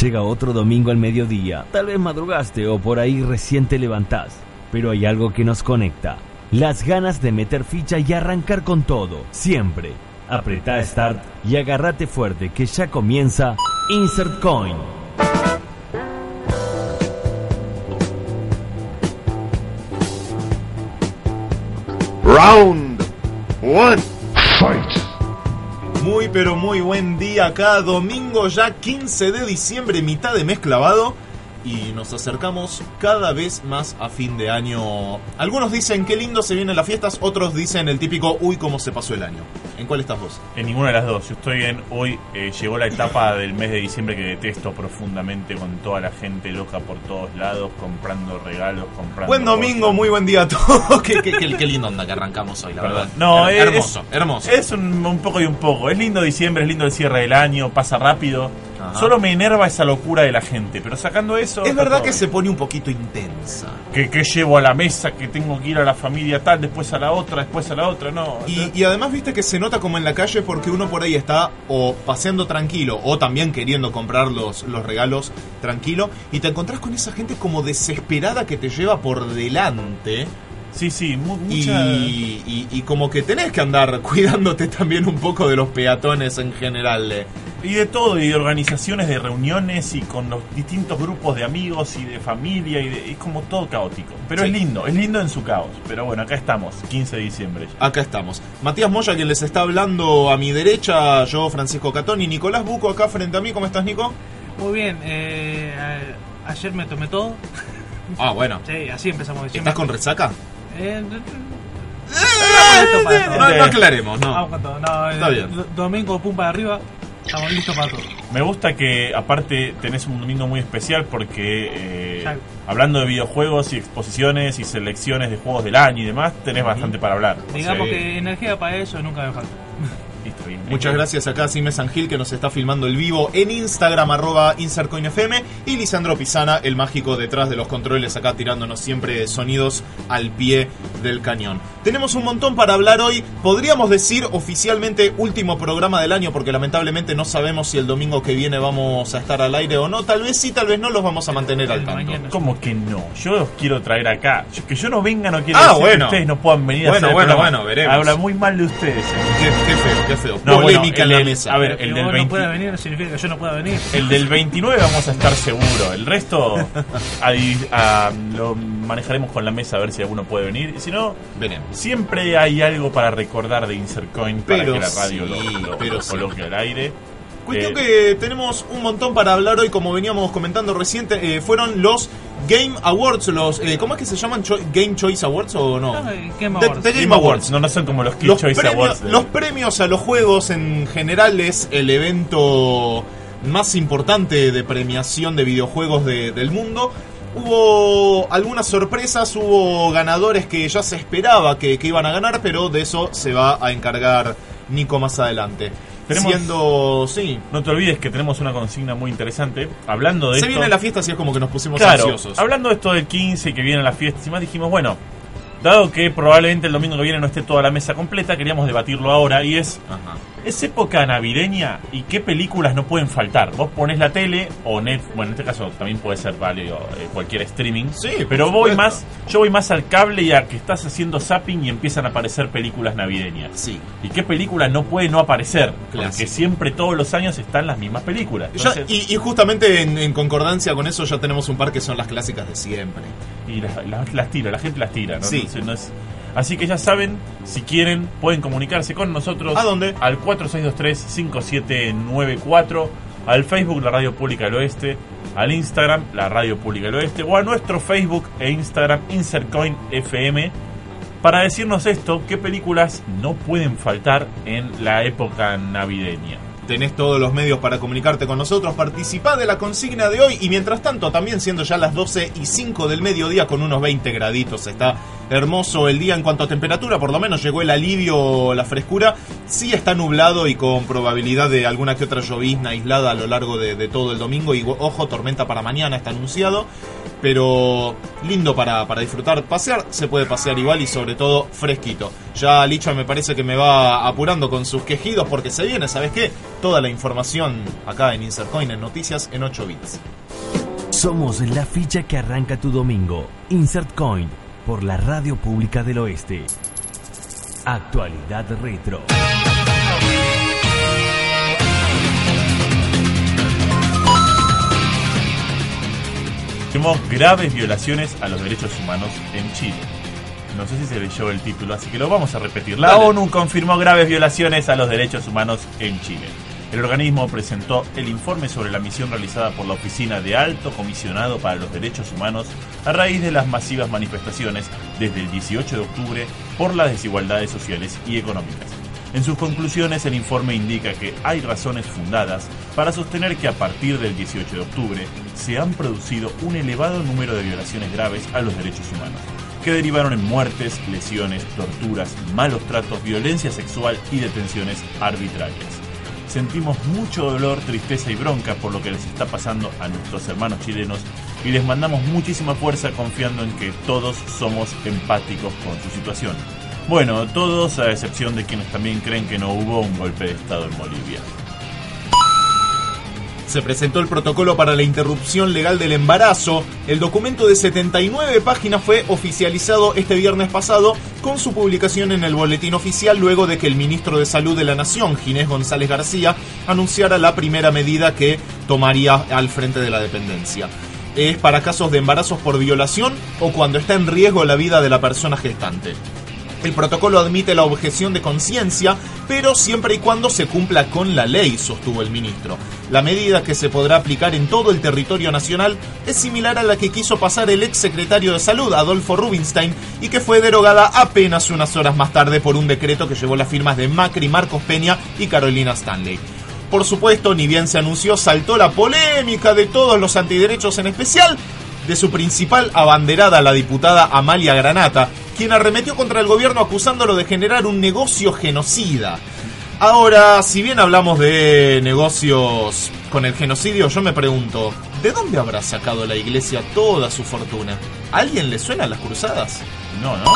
Llega otro domingo al mediodía. Tal vez madrugaste o por ahí recién te levantás. Pero hay algo que nos conecta. Las ganas de meter ficha y arrancar con todo. Siempre. Apretá Start y agárrate fuerte que ya comienza Insert Coin. Round one. Muy pero muy buen día acá, domingo ya 15 de diciembre, mitad de mes clavado y nos acercamos cada vez más a fin de año. Algunos dicen qué lindo se vienen las fiestas, otros dicen el típico uy cómo se pasó el año. ¿En cuál estás vos? En ninguna de las dos. Yo estoy en hoy, eh, llegó la etapa del mes de diciembre que detesto profundamente con toda la gente loca por todos lados, comprando regalos, comprando... Buen domingo, cosas. muy buen día a todos. qué, qué, qué- qué lindo onda que arrancamos hoy, la Perdón. verdad. No, Her- es- hermoso, hermoso. Es un, un poco y un poco. Es lindo diciembre, es lindo el cierre del año, pasa rápido. Ajá. Solo me enerva esa locura de la gente. Pero sacando eso... es verdad que bien. se pone un poquito intensa. Que, que llevo a la mesa, que tengo que ir a la familia tal, después a la otra, después a la otra, no. Y, y además viste que se nota como en la calle porque uno por ahí está o paseando tranquilo o también queriendo comprar los, los regalos tranquilo y te encontrás con esa gente como desesperada que te lleva por delante sí, sí, mu- y, mucha... y- y como que tenés que andar cuidándote también un poco de los peatones en general. eh. Y de todo, y de organizaciones de reuniones y con los distintos grupos de amigos y de familia y de, es como todo caótico. Pero Sí. es lindo, es lindo en su caos. Pero bueno, acá estamos, 15 de diciembre. Acá estamos. Matías Moya, quien les está hablando a mi derecha, yo Francisco Catón y Nicolás Buco acá frente a mí. ¿Cómo estás, Nico? Muy bien, eh, ayer me tomé todo. Ah, bueno. Sí, así empezamos diciembre. ¿Estás con resaca? Eh. No, aclaremos, no. Está eh, bien. do- Domingo, pum para arriba. Estamos listos para todo. Me gusta que aparte tenés un domingo muy especial porque eh, hablando de videojuegos y exposiciones y selecciones de juegos del año y demás, tenés bastante para hablar. Digamos que energía para eso nunca me falta. Muchas gracias acá a Sime Sangil que nos está filmando el vivo en Instagram arroba InsertCoinFM y Lisandro Pisana, el mágico detrás de los controles acá tirándonos siempre sonidos al pie del cañón. Tenemos un montón para hablar hoy, podríamos decir oficialmente último programa del año porque lamentablemente no sabemos si el domingo que viene vamos a estar al aire o no, tal vez sí, tal vez no los vamos a mantener al tanto. ¿Cómo que no? Yo los quiero traer acá. Que yo no venga no quiere Ah, decir bueno. que ustedes no puedan venir a Bueno, hacer el bueno, programa. bueno, veremos. Habla muy mal de ustedes. eh. Qué, qué feo, qué feo. No, Polémica el en la del- mesa. a ver, Que el vos del no 20 pueda venir significa que yo no pueda venir. El del 29 vamos a estar seguro. El resto lo manejaremos con la mesa a ver si alguno puede venir. Y si no, Veremos. siempre hay algo para recordar de Insercoin para Pero que la radio lo- sí, lo, pero lo sí. coloque al aire. Cuestión Eh, que tenemos un montón para hablar hoy, como veníamos comentando reciente, eh, fueron los Game Awards, los eh, ¿cómo es que se llaman? Cho- Game Choice Awards o no? No, Game The- Awards. The Game Awards. No, no son como los Kid Los, Choice premios, Awards. de- los premios a los juegos en general es el evento más importante de premiación de videojuegos de- del mundo. Hubo algunas sorpresas, hubo ganadores que ya se esperaba que, que iban a ganar, pero de eso se va a encargar Nico más adelante. Tenemos- Siendo, sí, No te olvides que tenemos una consigna muy interesante. Hablando de Se esto. viene la fiesta, así es como que nos pusimos Claro, ansiosos. hablando de esto del 15 que viene la fiesta y más dijimos, bueno, dado que probablemente el domingo que viene no esté toda la mesa completa, queríamos debatirlo ahora y es, Ajá. Es época navideña y qué películas no pueden faltar. Vos pones la tele o net, bueno, en este caso también puede ser válido eh, cualquier streaming, Sí, pero voy supuesto. más, yo voy más al cable y a que estás haciendo zapping y empiezan a aparecer películas navideñas. Sí. ¿Y qué película no puede no aparecer? Porque Clásico. siempre todos los años están las mismas películas. Ya- Entonces- y, y justamente en, en concordancia con eso ya tenemos un par que son las clásicas de siempre. Y las, las- las tira, la gente las tira, ¿no? Sí. Entonces, no es- Así que ya saben, si quieren, pueden comunicarse con nosotros. ¿A dónde? Al 4623-5794, al Facebook La Radio Pública del Oeste, al Instagram La Radio Pública del Oeste, o a nuestro Facebook e Instagram Insertcoin FM, para decirnos esto, qué películas no pueden faltar en la época navideña. Tenés todos los medios para comunicarte con nosotros, participá de la consigna de hoy y mientras tanto también siendo ya las 12 y 5 del mediodía con unos 20 graditos está hermoso el día en cuanto a temperatura, por lo menos llegó el alivio, la frescura. Sí está nublado y con probabilidad de alguna que otra llovizna aislada a lo largo de, todo el domingo. Y ojo, tormenta para mañana está anunciado. Pero lindo para, para disfrutar. Pasear se puede pasear igual y sobre todo fresquito. Ya Licha me parece que me va apurando con sus quejidos porque se viene, ¿sabes qué? Toda la información acá en Insercoin en Noticias en 8 bits. Somos la ficha que arranca tu domingo. Insert Coin por la Radio Pública del Oeste. Actualidad Retro. Tenemos graves violaciones a los derechos humanos en Chile. No sé si se leyó el título, así que lo vamos a repetir. La Dale. ONU confirmó graves violaciones a los derechos humanos en Chile. El organismo presentó el informe sobre la misión realizada por la Oficina de Alto Comisionado para los Derechos Humanos a raíz de las masivas manifestaciones desde el 18 de octubre por las desigualdades sociales y económicas. En sus conclusiones, el informe indica que hay razones fundadas para sostener que a partir del 18 de octubre se han producido un elevado número de violaciones graves a los derechos humanos, que derivaron en muertes, lesiones, torturas, malos tratos, violencia sexual y detenciones arbitrarias. Sentimos mucho dolor, tristeza y bronca por lo que les está pasando a nuestros hermanos chilenos y les mandamos muchísima fuerza confiando en que todos somos empáticos con su situación. Bueno, todos a excepción de quienes también creen que no hubo un golpe de Estado en Bolivia. Se presentó el protocolo para la interrupción legal del embarazo. El documento de 79 páginas fue oficializado este viernes pasado con su publicación en el boletín oficial luego de que el ministro de Salud de la Nación, Ginés González García, anunciara la primera medida que tomaría al frente de la dependencia. Es para casos de embarazos por violación o cuando está en riesgo la vida de la persona gestante. El protocolo admite la objeción de conciencia, pero siempre y cuando se cumpla con la ley, sostuvo el ministro. La medida que se podrá aplicar en todo el territorio nacional es similar a la que quiso pasar el ex secretario de Salud, Adolfo Rubinstein, y que fue derogada apenas unas horas más tarde por un decreto que llevó las firmas de Macri, Marcos Peña y Carolina Stanley. Por supuesto, ni bien se anunció, saltó la polémica de todos los antiderechos, en especial de su principal abanderada, la diputada Amalia Granata, quien arremetió contra el gobierno acusándolo de generar un negocio genocida. Ahora, si bien hablamos de negocios con el genocidio, yo me pregunto, ¿de dónde habrá sacado la iglesia toda su fortuna? ¿A alguien le suenan las cruzadas? No, ¿no?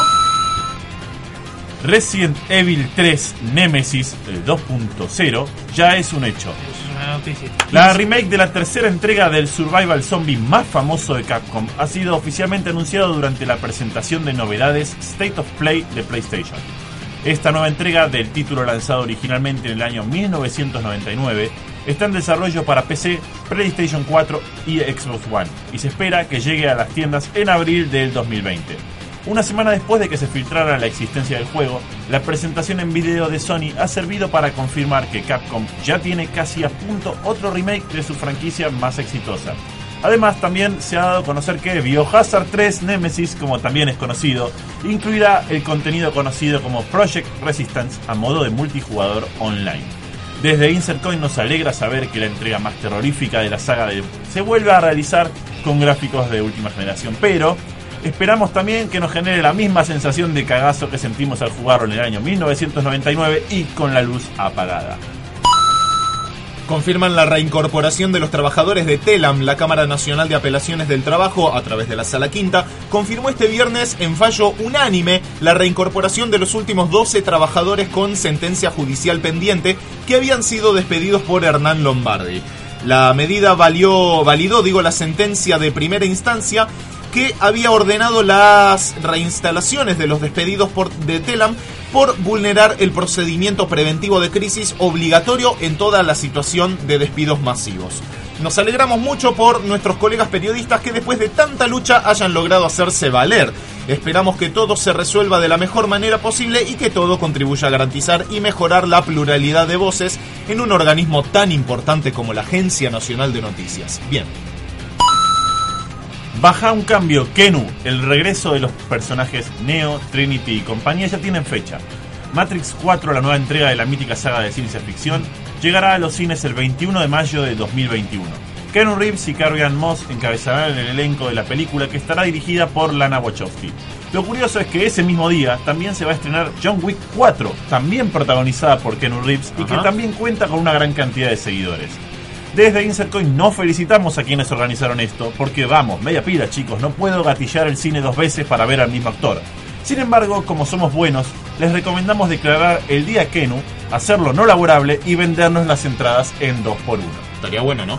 Resident Evil 3 Nemesis eh, 2.0 ya es un hecho. La remake de la tercera entrega del survival zombie más famoso de Capcom ha sido oficialmente anunciado durante la presentación de novedades State of Play de PlayStation. Esta nueva entrega del título lanzado originalmente en el año 1999 está en desarrollo para PC, PlayStation 4 y Xbox One y se espera que llegue a las tiendas en abril del 2020. Una semana después de que se filtrara la existencia del juego, la presentación en video de Sony ha servido para confirmar que Capcom ya tiene casi a punto otro remake de su franquicia más exitosa. Además, también se ha dado a conocer que Biohazard 3 Nemesis, como también es conocido, incluirá el contenido conocido como Project Resistance a modo de multijugador online. Desde Insert Coin nos alegra saber que la entrega más terrorífica de la saga de- se vuelve a realizar con gráficos de última generación, pero esperamos también que nos genere la misma sensación de cagazo que sentimos al jugarlo en el año 1999 y con la luz apagada. confirman la reincorporación de los trabajadores de TELAM, la Cámara Nacional de Apelaciones del Trabajo, a través de la Sala Quinta, confirmó este viernes en fallo unánime la reincorporación de los últimos 12 trabajadores con sentencia judicial pendiente que habían sido despedidos por Hernán Lombardi. La medida valió, validó, digo, la sentencia de primera instancia que había ordenado las reinstalaciones de los despedidos por, de Telam por vulnerar el procedimiento preventivo de crisis obligatorio en toda la situación de despidos masivos. Nos alegramos mucho por nuestros colegas periodistas que después de tanta lucha hayan logrado hacerse valer. Esperamos que todo se resuelva de la mejor manera posible y que todo contribuya a garantizar y mejorar la pluralidad de voces en un organismo tan importante como la Agencia Nacional de Noticias. Bien, Baja un cambio, Kenu, el regreso de los personajes Neo, Trinity y compañía ya tienen fecha. Matrix 4, la nueva entrega de la mítica saga de ciencia ficción, llegará a los cines el 21 de mayo de 2021. Keanu Reeves y Carrie Ann Moss encabezarán el elenco de la película que estará dirigida por Lana Wachowski. Lo curioso es que ese mismo día también se va a estrenar John Wick 4, también protagonizada por Keanu Reeves y que también cuenta con una gran cantidad de seguidores. Desde Insercoin no felicitamos a quienes organizaron esto, porque vamos, media pila chicos, no puedo gatillar el cine dos veces para ver al mismo actor. Sin embargo, como somos buenos, les recomendamos declarar el día Kenu, hacerlo no laborable y vendernos las entradas en 2x1. Estaría bueno, ¿no?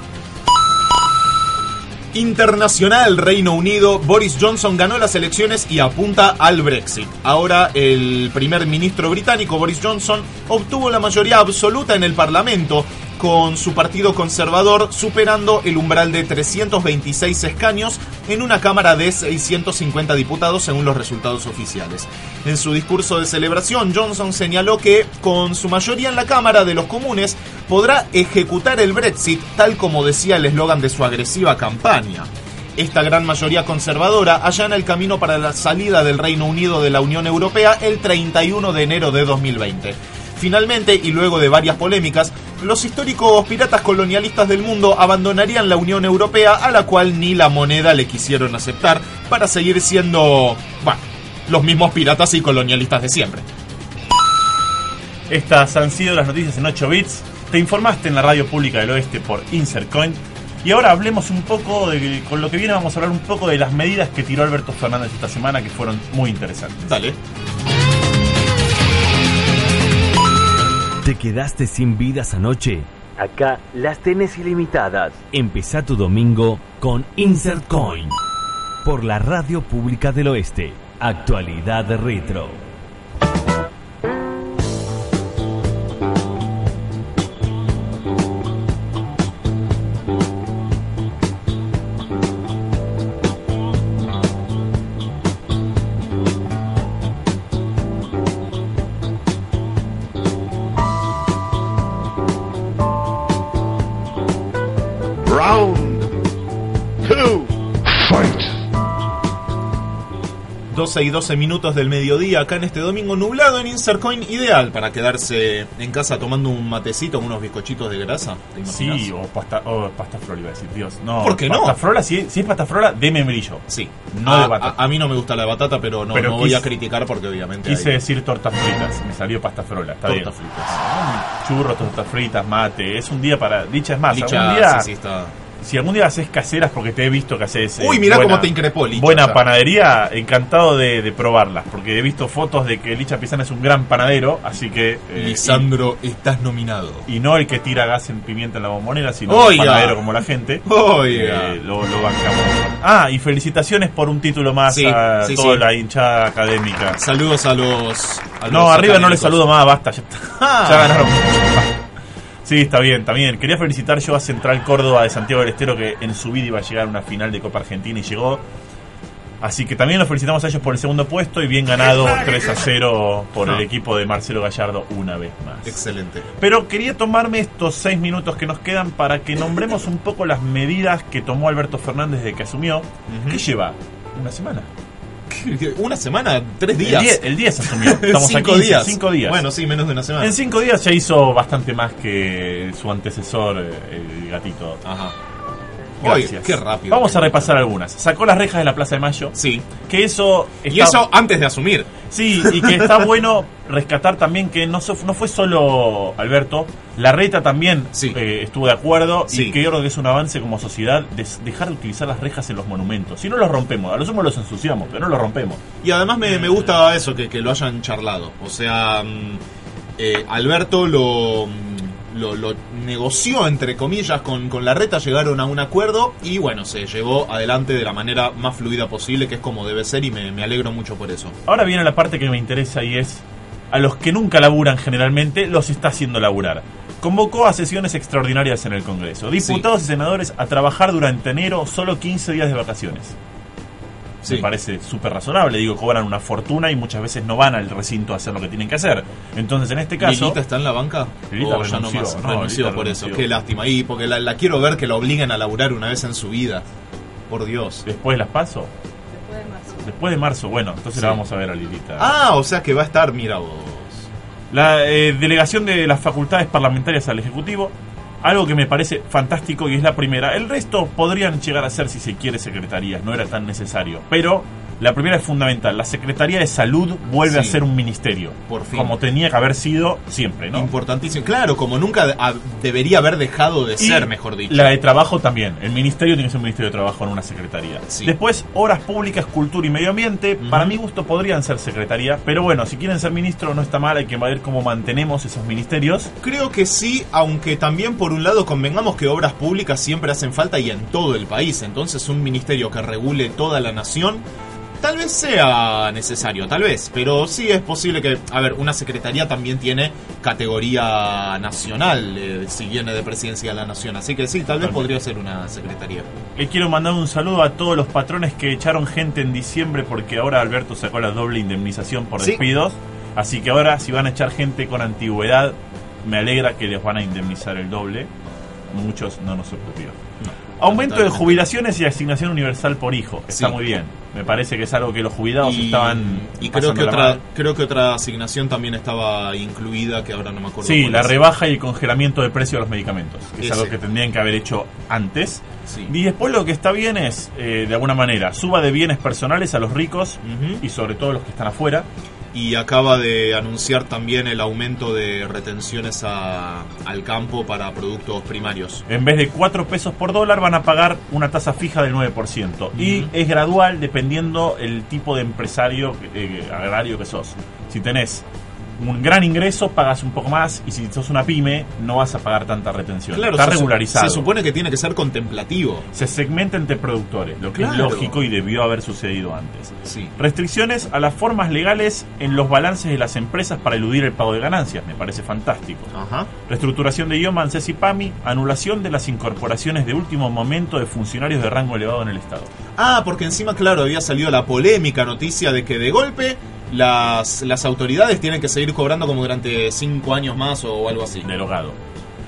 Internacional Reino Unido, Boris Johnson ganó las elecciones y apunta al Brexit. Ahora el primer ministro británico Boris Johnson obtuvo la mayoría absoluta en el Parlamento con su partido conservador superando el umbral de 326 escaños en una Cámara de 650 diputados según los resultados oficiales. En su discurso de celebración, Johnson señaló que con su mayoría en la Cámara de los Comunes podrá ejecutar el Brexit tal como decía el eslogan de su agresiva campaña. Esta gran mayoría conservadora allana el camino para la salida del Reino Unido de la Unión Europea el 31 de enero de 2020. Finalmente, y luego de varias polémicas, los históricos piratas colonialistas del mundo abandonarían la Unión Europea a la cual ni la moneda le quisieron aceptar para seguir siendo, bueno, los mismos piratas y colonialistas de siempre. Estas han sido las noticias en 8 bits. Te informaste en la radio pública del oeste por Insercoin. Y ahora hablemos un poco de. Con lo que viene, vamos a hablar un poco de las medidas que tiró Alberto Fernández esta semana que fueron muy interesantes. Dale. ¿Te quedaste sin vidas anoche? Acá las tenés ilimitadas. Empezá tu domingo con Insert Coin. Por la Radio Pública del Oeste. Actualidad retro. 12 y 12 minutos del mediodía acá en este domingo nublado en Insercoin, ideal para quedarse en casa tomando un matecito con unos bizcochitos de grasa. ¿te? Sí, o pasta, o pasta frola, iba a decir, Dios. No, ¿Por qué no? pasta frola, si, si es pasta frola, de membrillo. Sí. No a, de batata. a- a mí no me gusta la batata, pero no, Pero no voy quise- a criticar porque obviamente Quise hay decir tortas fritas, me salió pasta frola, está tortas bien. fritas. Churros, tortas fritas, mate, es un día para... Dicha es más, Licha, algún día, sí, sí, está. Si algún día haces caseras, porque te he visto que haces... eh, Uy, mirá buena- cómo te increpó, Licha, Buena panadería, encantado de, de probarlas, porque he visto fotos de que Licha Pizana es un gran panadero, así que... eh, Lisandro, estás nominado. y, no el que tira gas en pimienta en la bombonera, sino un panadero como la gente. Oiga. Eh, lo, lo bancamos. Ah, y felicitaciones por un título más Sí, a sí, toda sí. la hinchada académica. Saludos a los. a No, los arriba no les saludo más, basta, ya. Ah. Ya ganaron. Sí, está bien, está bien. Quería felicitar yo a Central Córdoba de Santiago del Estero que en su vida iba a llegar a una final de Copa Argentina y llegó. Así que también los felicitamos a ellos por el segundo puesto y bien ganado 3 a 0 por el equipo de Marcelo Gallardo una vez más. Excelente. Pero quería tomarme estos seis minutos que nos quedan para que nombremos un poco las medidas que tomó Alberto Fernández desde que asumió. ¿Qué lleva? ¿Una semana? Una semana, tres días. 10, el 10 asumió. Estamos cinco aquí, días. Cinco días. Bueno, sí, menos de una semana. En cinco días ya hizo bastante más que su antecesor, eh, el gatito. Ajá. Gracias. Qué rápido. Vamos a repasar algunas. Sacó las rejas de la Plaza de Mayo. Sí. Que eso. Y eso antes de asumir. Sí, y que está bueno rescatar también que no, so- no fue solo Alberto, la reta también Sí. eh, estuvo de acuerdo Sí. y que yo creo que es un avance como sociedad de dejar de utilizar las rejas en los monumentos. Si no los rompemos, a lo sumo los ensuciamos, pero no los rompemos. Y además me, me gusta eso, que, que lo hayan charlado. O sea, mm, eh, Alberto lo, lo, lo negoció, entre comillas, con, con la reta, llegaron a un acuerdo y bueno, se llevó adelante de la manera más fluida posible, que es como debe ser y me, me alegro mucho por eso. Ahora viene la parte que me interesa y es a los que nunca laburan generalmente los está haciendo laburar. Convocó a sesiones extraordinarias en el Congreso. Diputados y senadores a trabajar durante enero solo 15 días de vacaciones. Sí. Me parece súper razonable. Digo, cobran una fortuna y muchas veces no van al recinto a hacer lo que tienen que hacer. Entonces, en este caso... ¿Lilita está en la banca? Lilita ¿O ya no renunció, más? no, renunció Lilita por eso. Qué lástima. Y porque la, la quiero ver que la obliguen a laburar una vez en su vida. Por Dios. Después las paso. Después de marzo, bueno, entonces Sí. la vamos a ver a Lilita. Ah, o sea que va a estar, mira vos. La eh, delegación de las facultades parlamentarias al Ejecutivo algo que me parece fantástico y es la primera. El resto podrían llegar a ser, si se quiere, secretarías, no era tan necesario. Pero la primera es fundamental. La Secretaría de Salud vuelve a ser un ministerio. Por fin. Como tenía que haber sido siempre, ¿no? Importantísimo. Claro, como nunca de- a- debería haber dejado de Y ser, mejor dicho. La de trabajo también. El ministerio tiene que ser un ministerio de trabajo en una secretaría. Sí. Después, obras públicas, cultura y medio ambiente. Para mi gusto podrían ser secretaría. Pero bueno, si quieren ser ministro no está mal. Hay que ver cómo mantenemos esos ministerios. Creo que sí, aunque también por un lado convengamos que obras públicas siempre hacen falta y en todo el país. Entonces un ministerio que regule toda la nación tal vez sea necesario, tal vez. Pero sí es posible que, a ver, una secretaría también tiene categoría nacional eh, si viene de presidencia de la nación. Así que sí, tal vez podría ser una secretaría. Le quiero mandar un saludo a todos los patrones que echaron gente en diciembre porque ahora Alberto sacó la doble indemnización por Sí. despidos. Así que ahora si van a echar gente con antigüedad, me alegra que les van a indemnizar el doble. Muchos no nos ocurrió. Aumento de jubilaciones y asignación universal por hijo. Está Sí. muy bien. Me parece que es algo que los jubilados Y, estaban. y creo que otra mal. creo que otra asignación también estaba incluida que ahora no me acuerdo. Sí, la es. rebaja y el congelamiento de precio de los medicamentos, que es algo que tendrían que haber hecho antes. Sí. Y después lo que está bien es, eh, de alguna manera, suba de bienes personales a los ricos y sobre todo los que están afuera. Y acaba de anunciar también el aumento de retenciones a- al campo para productos primarios. En vez de 4 pesos por dólar van a pagar una tasa fija del 9%. Y Ujú. es gradual dependiendo el tipo de empresario eh, agrario que sos. Si tenés un gran ingreso, pagas un poco más. Y si sos una pyme, no vas a pagar tanta retención. Está se regularizado. Se supone que tiene que ser contemplativo. Se segmenta entre productores, lo que Claro. es lógico y debió haber sucedido antes. Sí. Restricciones a las formas legales en los balances de las empresas para eludir el pago de ganancias, me parece fantástico. Ajá. Reestructuración de IOMA, ANSES y PAMI, anulación de las incorporaciones de último momento de funcionarios de rango elevado en el Estado. Ah, porque encima, claro, había salido la polémica noticia de que de golpe las, las autoridades tienen que seguir cobrando como durante cinco años más o algo así. derogado.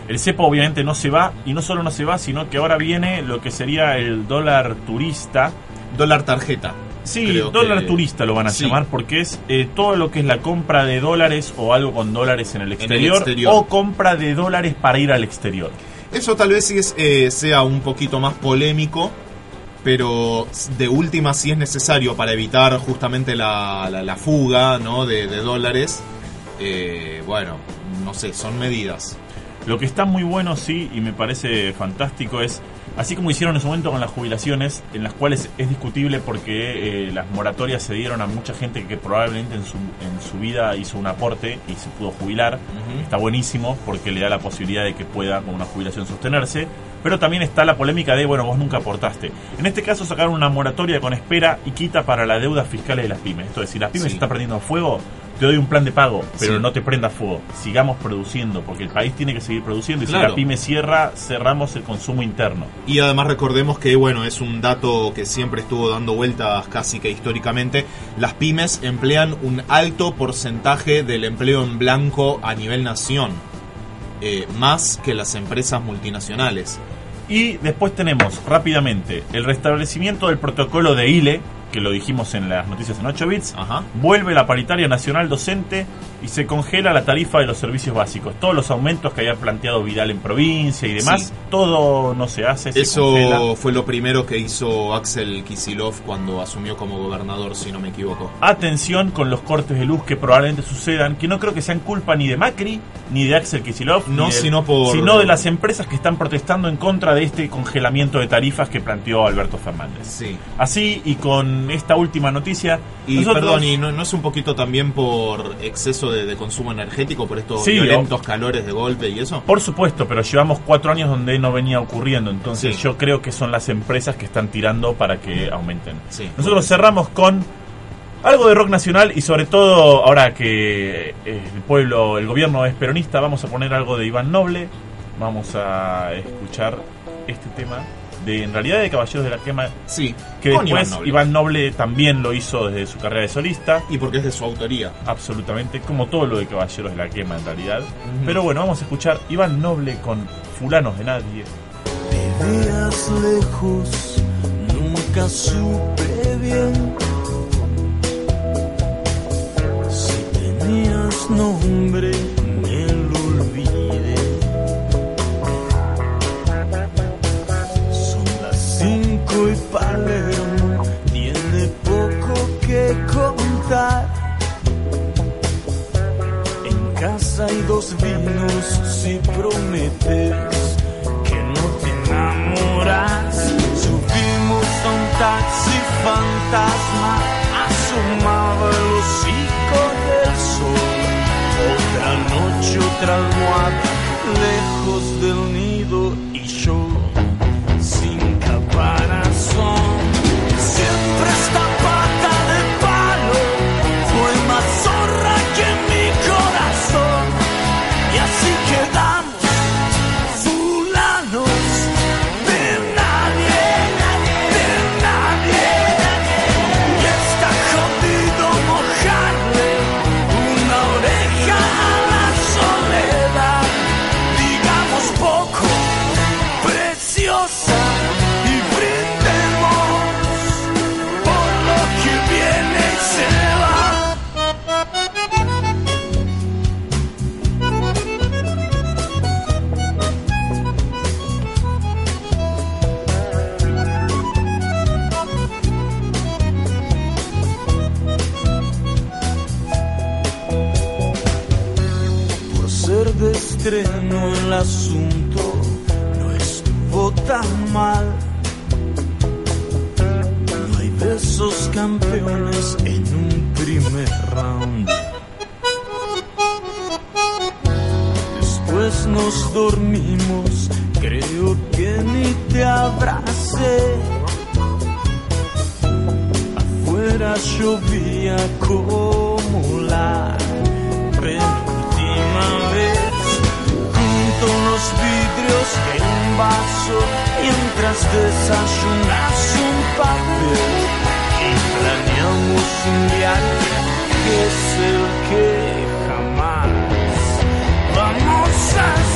El cepo obviamente no se va, y no solo no se va, sino que ahora viene lo que sería el dólar turista. Dólar tarjeta. Sí, Creo dólar que- turista lo van a Sí. llamar porque es eh, todo lo que es la compra de dólares o algo con dólares en el exterior, exterior. o compra de dólares para ir al exterior. Eso tal vez sí es, eh, sea un poquito más polémico, pero de última sí es necesario para evitar justamente la, la- la fuga ¿no? de, de dólares. Eh, bueno, no sé, son medidas. Lo que está muy bueno, sí, y me parece fantástico es, así como hicieron en su momento con las jubilaciones, en las cuales es discutible porque eh, las moratorias se dieron a mucha gente que probablemente en su, en su vida hizo un aporte y se pudo jubilar. Está buenísimo porque le da la posibilidad de que pueda con una jubilación sostenerse. Pero también está la polémica de, bueno, vos nunca aportaste. En este caso sacaron una moratoria con espera y quita para la deuda fiscal de las pymes. Esto es, si las pymes Sí. se está prendiendo fuego, te doy un plan de pago, pero Sí. no te prenda fuego. Sigamos produciendo, porque el país tiene que seguir produciendo. Y si la pyme cierra, cerramos el consumo interno. Y además recordemos que, bueno, es un dato que siempre estuvo dando vueltas casi que históricamente. Las pymes emplean un alto porcentaje del empleo en blanco a nivel nación. Eh, más que las empresas multinacionales. Y después tenemos rápidamente el restablecimiento del protocolo de ILE, que lo dijimos en las noticias en 8 bits. Ajá. Vuelve la paritaria nacional docente y se congela la tarifa de los servicios básicos. Todos los aumentos que había planteado Vidal en provincia y demás, Sí. todo no se hace. Se Eso congela. fue lo primero que hizo Axel Kisilov cuando asumió como gobernador, si no me equivoco. Atención con los cortes de luz que probablemente sucedan, que no creo que sean culpa ni de Macri, ni de Axel Kicillof, No, sino por- sino de las empresas que están protestando en contra de este congelamiento de tarifas que planteó Alberto Fernández. Sí. Así, y con esta última noticia, Y nosotros- perdón, ¿y no, no es un poquito también por exceso de, de consumo energético, por estos Sí, violentos calores de golpe y eso? Por supuesto, pero llevamos cuatro años donde no venía ocurriendo, entonces Sí. yo creo que son las empresas que están tirando para que aumenten. Sí. Nosotros cerramos con algo de rock nacional y sobre todo ahora que eh, el pueblo, el gobierno es peronista, vamos a poner algo de Iván Noble, vamos a escuchar este tema de en realidad de Caballeros de la Quema, Sí, que con después Iván Iván Noble. Noble. también lo hizo desde su carrera de solista. Y porque es de su autoría. Absolutamente, como todo lo de Caballeros de la Quema en realidad. Pero bueno, vamos a escuchar Iván Noble con Fulanos de Nadie. Vivías lejos, nunca supe bien si tenías nombre, Palermo tiene poco que contar. En casa hay dos vinos si prometes que no te enamoras. Subimos a un taxi fantasma, asomaba el hocico del sol. Otra noche, otra almohada, lejos del nido y yo campeones en un primer round. Después nos dormimos, creo que ni te abracé. Afuera llovía como la penúltima vez. Junto los vidrios en un vaso, mientras desayunas un papel. Planeamos un viaje que es el que jamás vamos a hacer.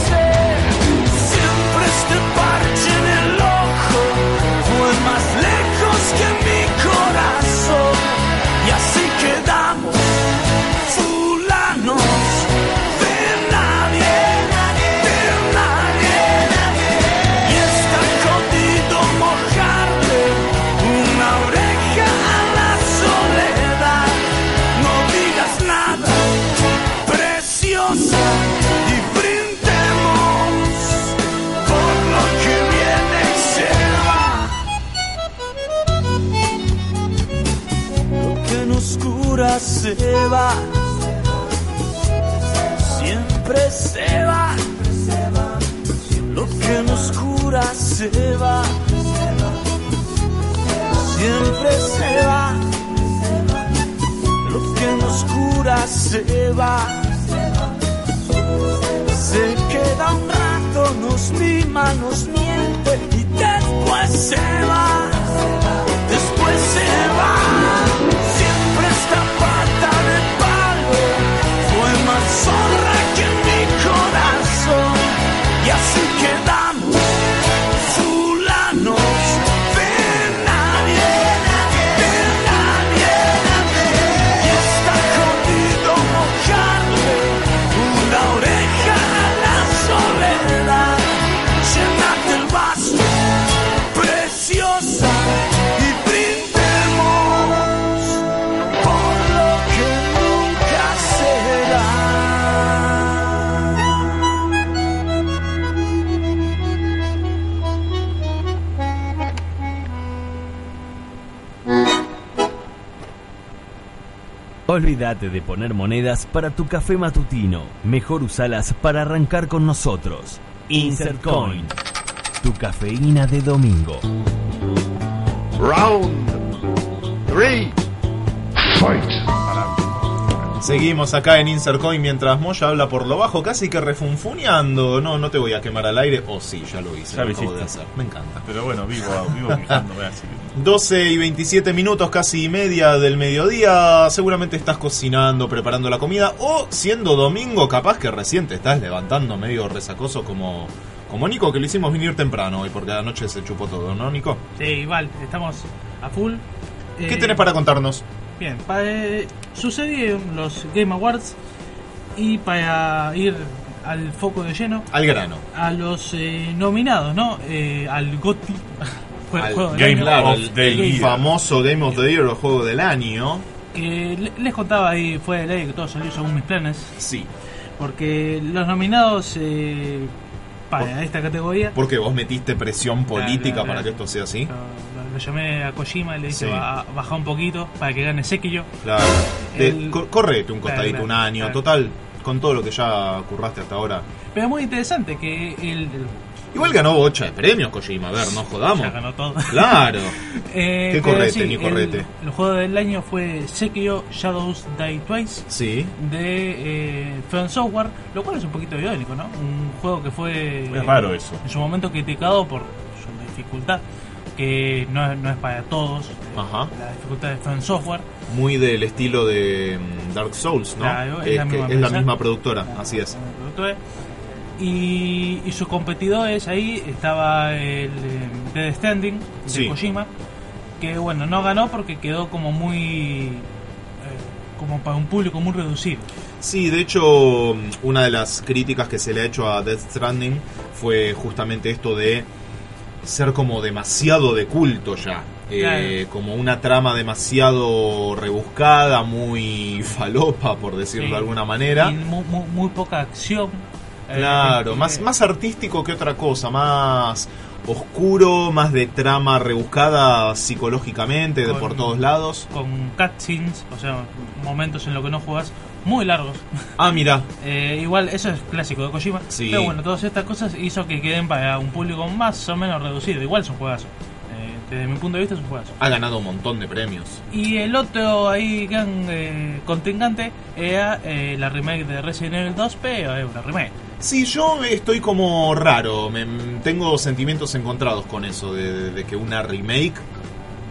Se va, siempre se va. Lo que nos cura se va, siempre se va. Lo que nos cura se va. Se queda un rato, nos mima, nos miente y después se va. Después se va. Más Olvídate de poner monedas para tu café matutino. Mejor usalas para arrancar con nosotros. Insert Coin. Tu cafeína de domingo. Round three. Fight. Seguimos acá en Insert Coin mientras Moya habla por lo bajo, casi que refunfuñando. No, no te voy a quemar al aire. O sí, ya lo hice. Ya lo lo acabo de hacer. Me encanta. Pero bueno, vivo, vivo quejándome así. 12 y 27 minutos, casi media del mediodía. Seguramente estás cocinando, preparando la comida. O siendo domingo, capaz que recién te estás levantando medio resacoso como, como Nico, que lo hicimos venir temprano hoy, porque anoche se chupó todo, ¿no, Nico? Sí, igual, estamos a full. ¿Qué Eh, tenés para contarnos? Bien, pa- eh, sucedieron los Game Awards y para ir al foco de lleno, Al grano. a los eh, nominados, ¿no? Eh, al GOTY al del Game año. of el, the el Year. famoso Game of the Year o juego del año. Que le- les contaba ahí, fue de ley que todo salió según mis planes. Sí, Porque los nominados eh, para esta categoría, porque vos metiste presión política claro, para claro. que esto sea así. Lo- llamé a Kojima y le dije, Sí. "Ba- baja un poquito para que gane Sekiro. Claro. El- co- correte un Claro, costadito, claro, un año. claro. Total, con todo lo que ya curraste hasta ahora. Pero es muy interesante que el, el- Igual ganó bocha de premios, Kojima. A ver, no jodamos. ya ganó todo. Claro. Eh, Qué correte, ni el- correte. El, juego del año fue Sekiro Shadows Die Twice Sí. de eh, From Software, lo cual es un poquito irónico, ¿no? Un juego que fue Es raro eso. en su momento criticado por su dificultad, que no es, no es para todos, Ajá. la dificultad de From Software. Muy del estilo de mm, Dark Souls, ¿no? Claro, es la que misma es la empresa. misma productora, así es. Y, y sus competidores ahí estaba el eh, Dead Standing de Sí. Kojima, que bueno, no ganó porque quedó como muy. eh, como para un público muy reducido. Sí, de hecho, mm, una de las críticas que se le ha hecho a Death Stranding fue justamente esto de ser como demasiado de culto ya. Eh, como una trama demasiado rebuscada, muy falopa, por decirlo Sí. de alguna manera. Y muy, muy- muy poca acción. Eh, Claro, eh, más, más artístico que otra cosa, más oscuro, más de trama rebuscada psicológicamente, de por todos lados. Con cutscenes, o sea, momentos en los que no juegas muy largos. Ah, mira, Eh, igual, eso es clásico de Kojima. Sí. Pero bueno, todas estas cosas hizo que queden para un público más o menos reducido. Igual es un juegazo. Eh, desde mi punto de vista es un juegazo. ha ganado un montón de premios. Y el otro ahí gran eh, contrincante era eh, la remake de Resident Evil 2, pero es una remake. Sí, yo estoy como raro, me, tengo sentimientos encontrados con eso, de, de que una remake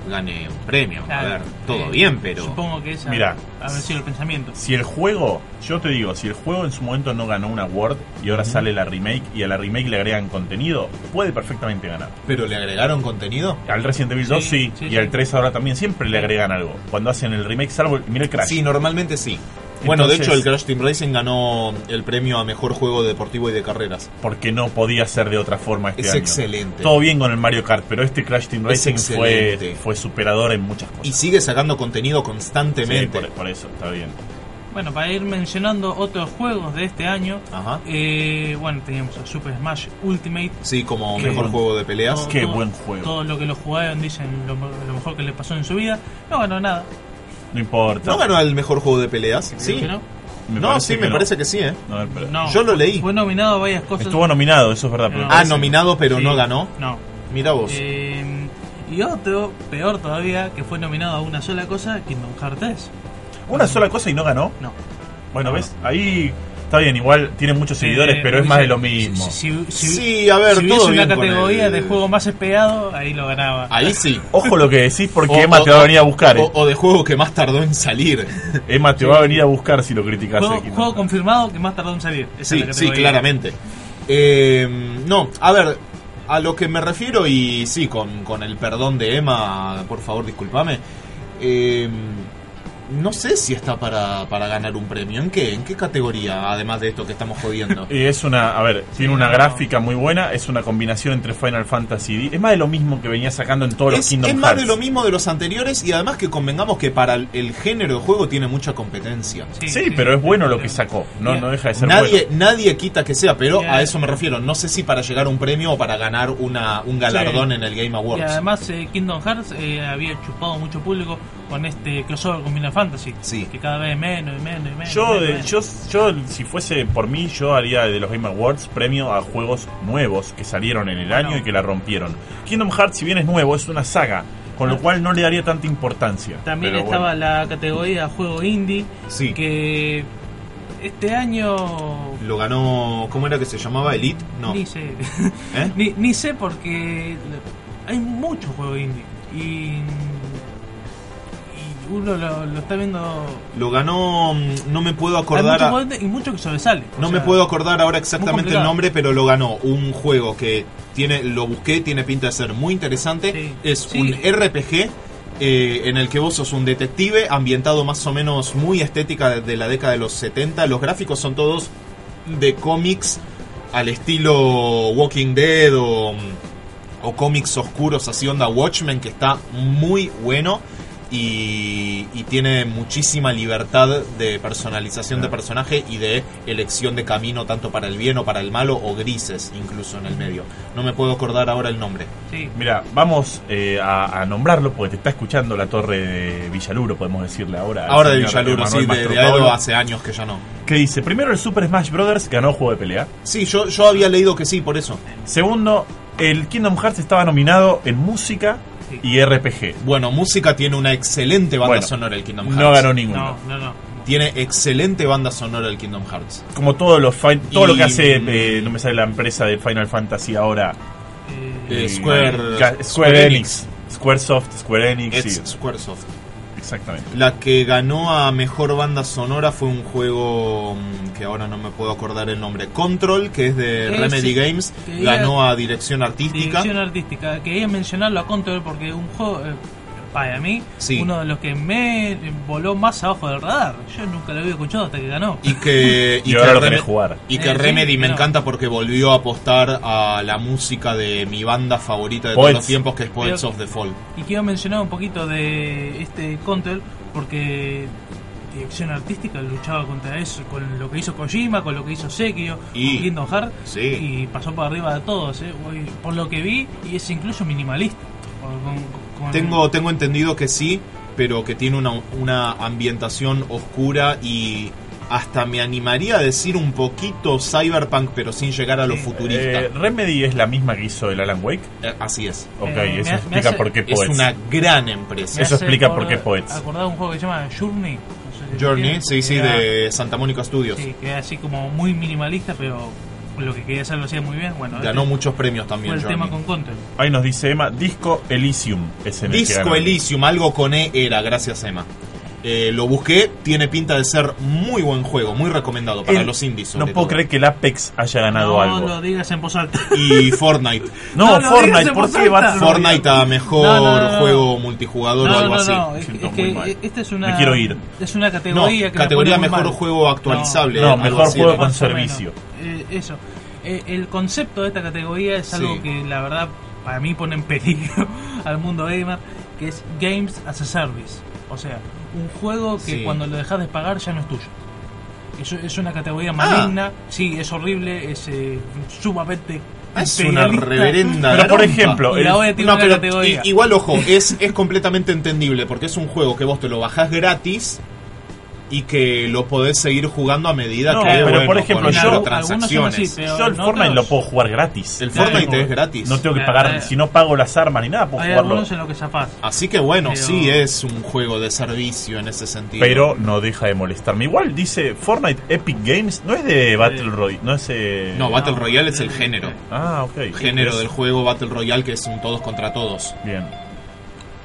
gane un premio. A Claro, ver, todo eh, bien, pero... Supongo que esa Mira. sido el pensamiento. Si el juego, yo te digo, si el juego en su momento no ganó un award y ahora sale la remake y a la remake le agregan contenido, puede perfectamente ganar. ¿Pero le agregaron contenido? Al Resident Evil 2 Sí, sí, sí, y sí. al 3 ahora también siempre le agregan algo. Cuando hacen el remake, salvo, mira el Crash. Sí, normalmente sí. Bueno, de hecho el Crash Team Racing ganó el premio a mejor juego deportivo y de carreras. porque no podía ser de otra forma este Es año. excelente. Todo bien con el Mario Kart, pero este Crash Team Racing fue, fue superador en muchas cosas. Y sigue sacando contenido Sí, constantemente. por, por eso, está bien. Bueno, para ir mencionando otros juegos de este año, Ajá. eh, bueno, teníamos a Super Smash Ultimate. Sí, como mejor juego de peleas. Todo- Qué todo- buen juego. Todo lo que lo jugaron dicen lo, lo mejor que le pasó en su vida. No ganó nada. No importa. ¿No ganó el mejor juego de peleas? Sí. que no. Me no, sí, me no. parece que sí, ¿eh? No, pero- No. Yo lo leí. Fue nominado a varias cosas. Estuvo nominado, eso es verdad. pero Ah, nominado, pero Sí, no ganó. No. Mira vos. Eh, y otro, peor todavía, que fue nominado a una sola cosa, Kingdom Hearts 3. Una sola cosa y no ganó. No. Bueno, ¿ves? Ahí está bien, igual tiene muchos seguidores, Eh, pero es más de lo mismo. Si, si- si- Sí, a ver, si todo una categoría el- de juego más esperado, ahí lo ganaba. Ahí sí. Ojo lo que decís porque O- Emma o- te va a venir a buscar. O, eh. o de juego que más tardó en salir. Emma te va a venir a buscar si lo criticas. Juego, aquí, ¿no? juego confirmado que más tardó en salir. Esa Sí, es la sí, claramente. Eh, no, a ver, a lo que me refiero, y sí, con, con el perdón de Emma, por favor, discúlpame. eh, no sé si está para, para ganar un premio. ¿En qué? ¿En qué categoría? Además de esto que estamos jodiendo. Y es una, a ver, tiene una no. gráfica muy buena, es una combinación entre Final Fantasy y es más de lo mismo que venía sacando en todos los es, Kingdom es más Hearts. de lo mismo de los anteriores y además que convengamos que para el, el género de juego tiene mucha competencia. Sí, pero es bueno lo que sacó, no, no deja de ser Nadie, bueno. nadie quita que sea, pero a eso me refiero. No sé si para llegar a un premio o para ganar una, un galardón en el Game Y Awards. además eh, Kingdom Hearts eh, había chupado mucho público con este crossover con Final Fantasy. Sí. Que cada vez menos y menos y menos. Yo, menos, de- menos. yo, yo, si fuese por mí, yo haría de los Game Awards premio a juegos nuevos que salieron en el Bueno. año y que la rompieron. Kingdom Hearts, si bien es nuevo, es una saga, con lo cual no le daría tanta importancia. También Pero estaba bueno. la categoría juego indie. Sí. Que este año. Lo ganó, ¿cómo era que se llamaba? Elite? No. Ni sé. ¿Eh? ni, ni sé porque hay mucho juego indie. Y. Uno lo, lo está viendo. Lo ganó, mm, no me puedo Hay acordar. mucho a- y mucho que sobresale. No sea, me puedo acordar ahora exactamente el nombre, pero lo ganó un juego que tiene, lo busqué, tiene pinta de ser muy interesante. Sí. Es Sí. un RPG eh, en el que vos sos un detective ambientado más o menos muy estética de, de la década de los 70. Los gráficos son todos de cómics al estilo Walking Dead o mm, o cómics oscuros así onda Watchmen que está muy bueno y, y tiene muchísima libertad de personalización de personaje y de elección de camino tanto para el bien o para el malo o grises incluso en el medio. No me puedo acordar ahora el nombre. Sí. Mira, vamos eh, a, a nombrarlo porque te está escuchando la torre de Villaluro, podemos decirle ahora. Ahora de Villaluro, sí, de, de Aedo hace años que ya no. Que dice, primero el Super Smash Brothers ganó juego de pelea. Sí, yo, yo había leído que sí, por eso. Segundo, el Kingdom Hearts estaba nominado en música Y RPG. Bueno, música tiene una excelente banda Bueno, sonora el Kingdom Hearts. No ganó ninguno. No, no, no. Tiene excelente banda sonora el Kingdom Hearts. Como todos los fin- todo Y- lo que hace, eh, no me sale la empresa de Final Fantasy ahora. Eh, Eh, Square- Ga- Square Square Enix. Enix. Squaresoft, Square Enix. Es sí, Squaresoft. Exactamente. La que ganó a mejor banda sonora fue un juego mm, que ahora no me puedo acordar el nombre. Control, que es de Remedy Games. que Ganó a dirección artística. Dirección artística. Quería mencionarlo a Control porque un juego, eh, para mí, Sí. uno de los que me voló más abajo del radar. Yo nunca lo había escuchado hasta que ganó. Y que, Y y ahora que lo querés jugar. Y que Eh, sí, Remedy me encanta porque volvió a apostar a la música de mi banda favorita de Poets. todos los tiempos, que es Poets Pero- of the Fall. Y quiero mencionar un poquito de este Control porque dirección artística luchaba contra eso, con lo que hizo Kojima, con lo que hizo Sekiro, Y- con Kingdom Hearts, sí. y pasó por arriba de todos, eh, por lo que vi, y es incluso minimalista. Con- con- Tengo, tengo entendido que sí, pero que tiene una, una ambientación oscura y hasta me animaría a decir un poquito cyberpunk, pero sin llegar a lo Sí. futurista. Eh, Remedy es la misma que hizo el Alan Wake. Eh, Así es. Ok, Eh, eso me- me explica hace- por qué Es Poets. una gran empresa. me eso explica acordar- por qué Poets. Acordar un juego que se llama Journey. no sé si Journey, sí, sí, era- de Santa Mónica Studios. Sí, que era así como muy minimalista, pero lo que quería hacer lo hacía muy bien. Bueno, Ganó este muchos premios fue también. el tema con Control. Ahí nos dice Emma, Disco Elysium es en el que Disco. Elysium, algo con E era, gracias Emma. Eh, lo busqué, tiene pinta de ser muy buen juego, muy recomendado para El- los indies. No puedo todo. creer que el Apex haya ganado no algo. lo digas en voz alta. Y Fortnite. No, No Fortnite, ¿por qué Royale? Fortnite a mejor No, no, no, no. juego multijugador o No, algo no, así. no, es, es muy que mal. esta es una Me quiero ir. es una No, categoría que categoría mejor mal. juego actualizable. No, mejor así juego con servicio. Eh, eso. Eh, el concepto de esta categoría es algo Sí. que la verdad para mí pone en peligro al mundo gamer, que es Games as a Service. O sea, un juego que Sí. cuando lo dejas de pagar ya no es tuyo. Eso es una categoría Ah. maligna, sí, es horrible, es eh, sumamente Es una reverenda. Pero por ejemplo, el- No, pero igual, ojo, es, es completamente entendible porque es un juego que vos te lo bajás gratis y que lo podés seguir jugando a medida No, que, pero bueno, por ejemplo, yo- microtransacciones. así, pero Yo el en Fortnite otros- lo puedo jugar gratis. El Claro. Fortnite es gratis. No tengo que Eh, pagar, eh, si no pago las armas ni nada, puedo Hay jugarlo. en lo que. Así que bueno, Pero- sí es un juego de servicio en ese sentido. Pero no deja de molestarme. Igual dice Fortnite Epic Games, no es de Battle Royale, no es. eh, No, Battle No, Royale es el género. Ah, ok. Género Es- del juego Battle Royale que es un todos contra todos. Bien.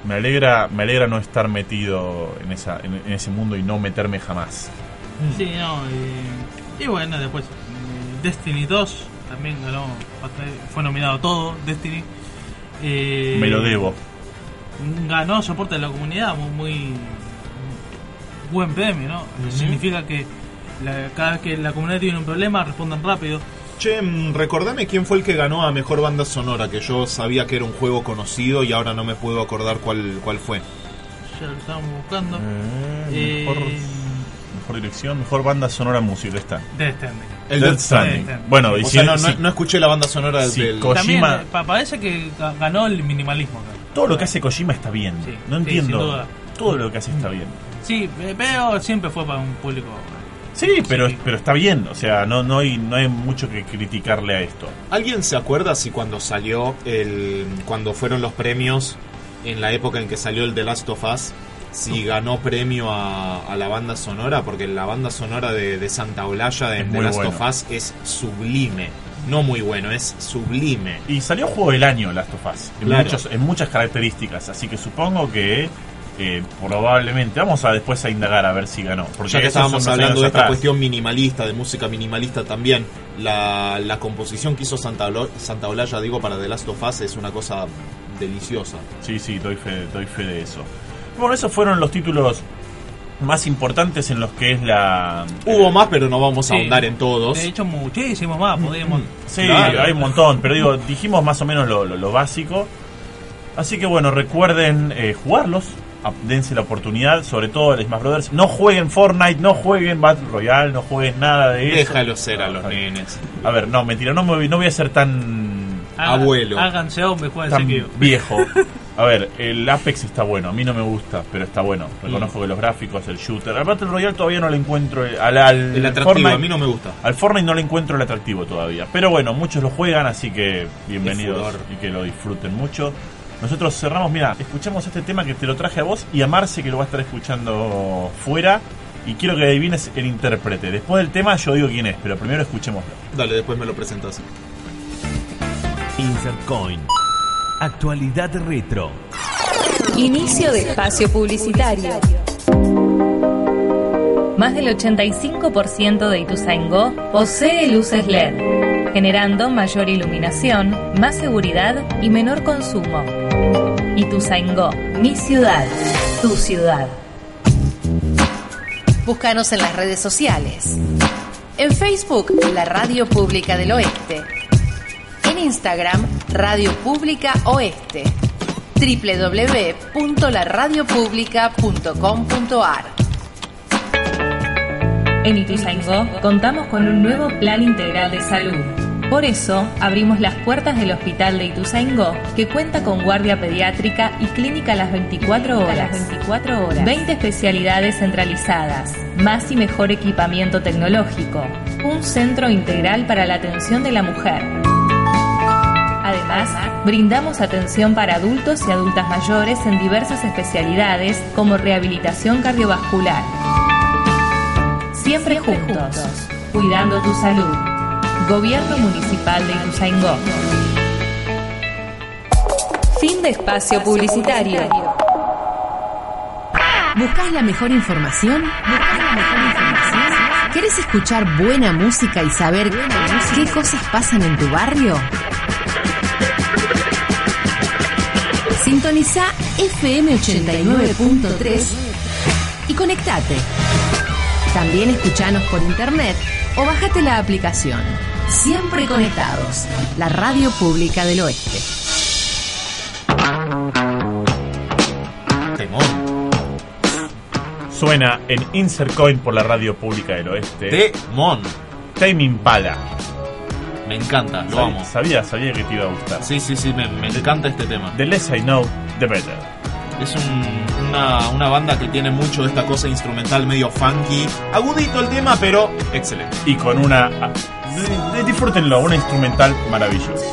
Me alegra, me alegra no estar metido en, esa, en, en ese mundo y no meterme jamás. Sí, no, y, y bueno, después eh, Destiny 2 también ganó, fue nominado todo, Destiny. Eh, Me lo debo. Ganó soporte de la comunidad, muy, muy buen premio, ¿no? Significa que la- cada vez que la comunidad tiene un problema responden rápido. Che, mm, recordame quién fue el que ganó a mejor banda sonora, que yo sabía que era un juego conocido y ahora no me puedo acordar cuál, cuál fue. Ya lo estábamos buscando. Eh, Eh, mejor, mejor dirección, mejor banda sonora música está. Death Stranding. El Death Death Stranding. Stranding. Bueno, y O si- sea, no, si- no- no escuché la banda sonora Sí, del... co- También Kojima- eh, pa- parece que ga- ganó el minimalismo. acá. todo lo que hace Kojima está bien. Sí, no sí, entiendo. sin duda. Todo lo que hace está bien. Sí, pero siempre fue para un público. Sí, pero, pero está bien. O sea, no, no, hay, no hay mucho que criticarle a esto. ¿Alguien se acuerda si cuando salió el... cuando fueron los premios en la época en que salió el The Last of Us, si ganó premio a, a la banda sonora? Porque la banda sonora de, de Santa Olalla de Es The Last bueno. of Us es sublime. No muy bueno, es sublime. Y salió juego del año Last of Us. En, Claro. muchos- en muchas características. Así que supongo que eh, probablemente. Vamos a después a indagar a ver si ganó. Porque Ya que estábamos hablando de esta atrás. cuestión minimalista, de música minimalista también, la, la composición que hizo Santa, Santa Olalla, digo, para The Last of Us es una cosa deliciosa. Sí, sí, doy fe, doy fe de eso. Bueno, esos fueron los títulos más importantes en los que es la... Hubo más, pero no vamos a ahondar en todos. De hecho, muchísimos más podemos. Sí, Claro. hay un montón, pero digo, dijimos más o menos lo, lo- lo básico. Así que bueno, recuerden eh, jugarlos, dense la oportunidad, sobre todo el Smash Brothers. No jueguen Fortnite, no jueguen Battle Royale, no jueguen nada de eso. Déjalo ser a los nenes. A ver, no, mentira, no, me voy- no voy a ser tan, Hagan- Abuelo. Háganse hombre, jueguen tan viejo. A ver, el Apex está bueno, a mí no me gusta, pero está bueno. Mm. Reconozco que los gráficos, el shooter. Al Battle Royale todavía no le encuentro el, al, al El atractivo Fortnite- a mí no me gusta. Al Fortnite no le encuentro el atractivo todavía. Pero bueno, muchos lo juegan, así que bienvenidos y que lo disfruten mucho. Nosotros cerramos, mira, escuchamos este tema que te lo traje a vos y a Marce que lo va a estar escuchando fuera. Y quiero que adivines el intérprete. Después del tema yo digo quién es, pero primero escuchémoslo. Dale, después me lo presentas. Insert Coin. Actualidad retro. Inicio de espacio publicitario. Más del 85% de Ituzaingó posee luces LED, generando mayor iluminación, más seguridad y menor consumo. Ituzaingó, mi ciudad, tu ciudad. Búscanos en las redes sociales. En Facebook, la Radio Pública del Oeste. En Instagram, Radio Pública Oeste. www.laradiopublica.com.ar En Ituzaingó contamos con un nuevo plan integral de salud. Por eso abrimos las puertas del Hospital de Ituzaingó, que cuenta con guardia pediátrica y clínica a las 24 horas. 24 horas. 20 especialidades centralizadas, más y mejor equipamiento tecnológico, un centro integral para la atención de la mujer. Además, brindamos atención para adultos y adultas mayores en diversas especialidades como rehabilitación cardiovascular. Siempre juntos, cuidando tu salud. Gobierno Municipal de Ituzaingó. Fin de espacio publicitario. ¿Buscas la mejor información? ¿Buscas la mejor información? ¿Querés escuchar buena música y saber qué cosas pasan en tu barrio? Sintoniza FM 89.3 y conectate. También escuchanos por internet o bájate la aplicación. Siempre conectados. La Radio Pública del Oeste. Temón. Suena en Insert Coin por la radio pública del oeste. Temón. Tame Impala. Me encanta, lo Sabía- amo. Sabía, sabía que te iba a gustar. Sí, sí, sí, me, me encanta este tema. The less I know, the better. Es un- una, una banda que tiene mucho de esta cosa instrumental medio funky. Agudito el tema, pero excelente. Y con una... Disfrútenlo, una instrumental maravillosa.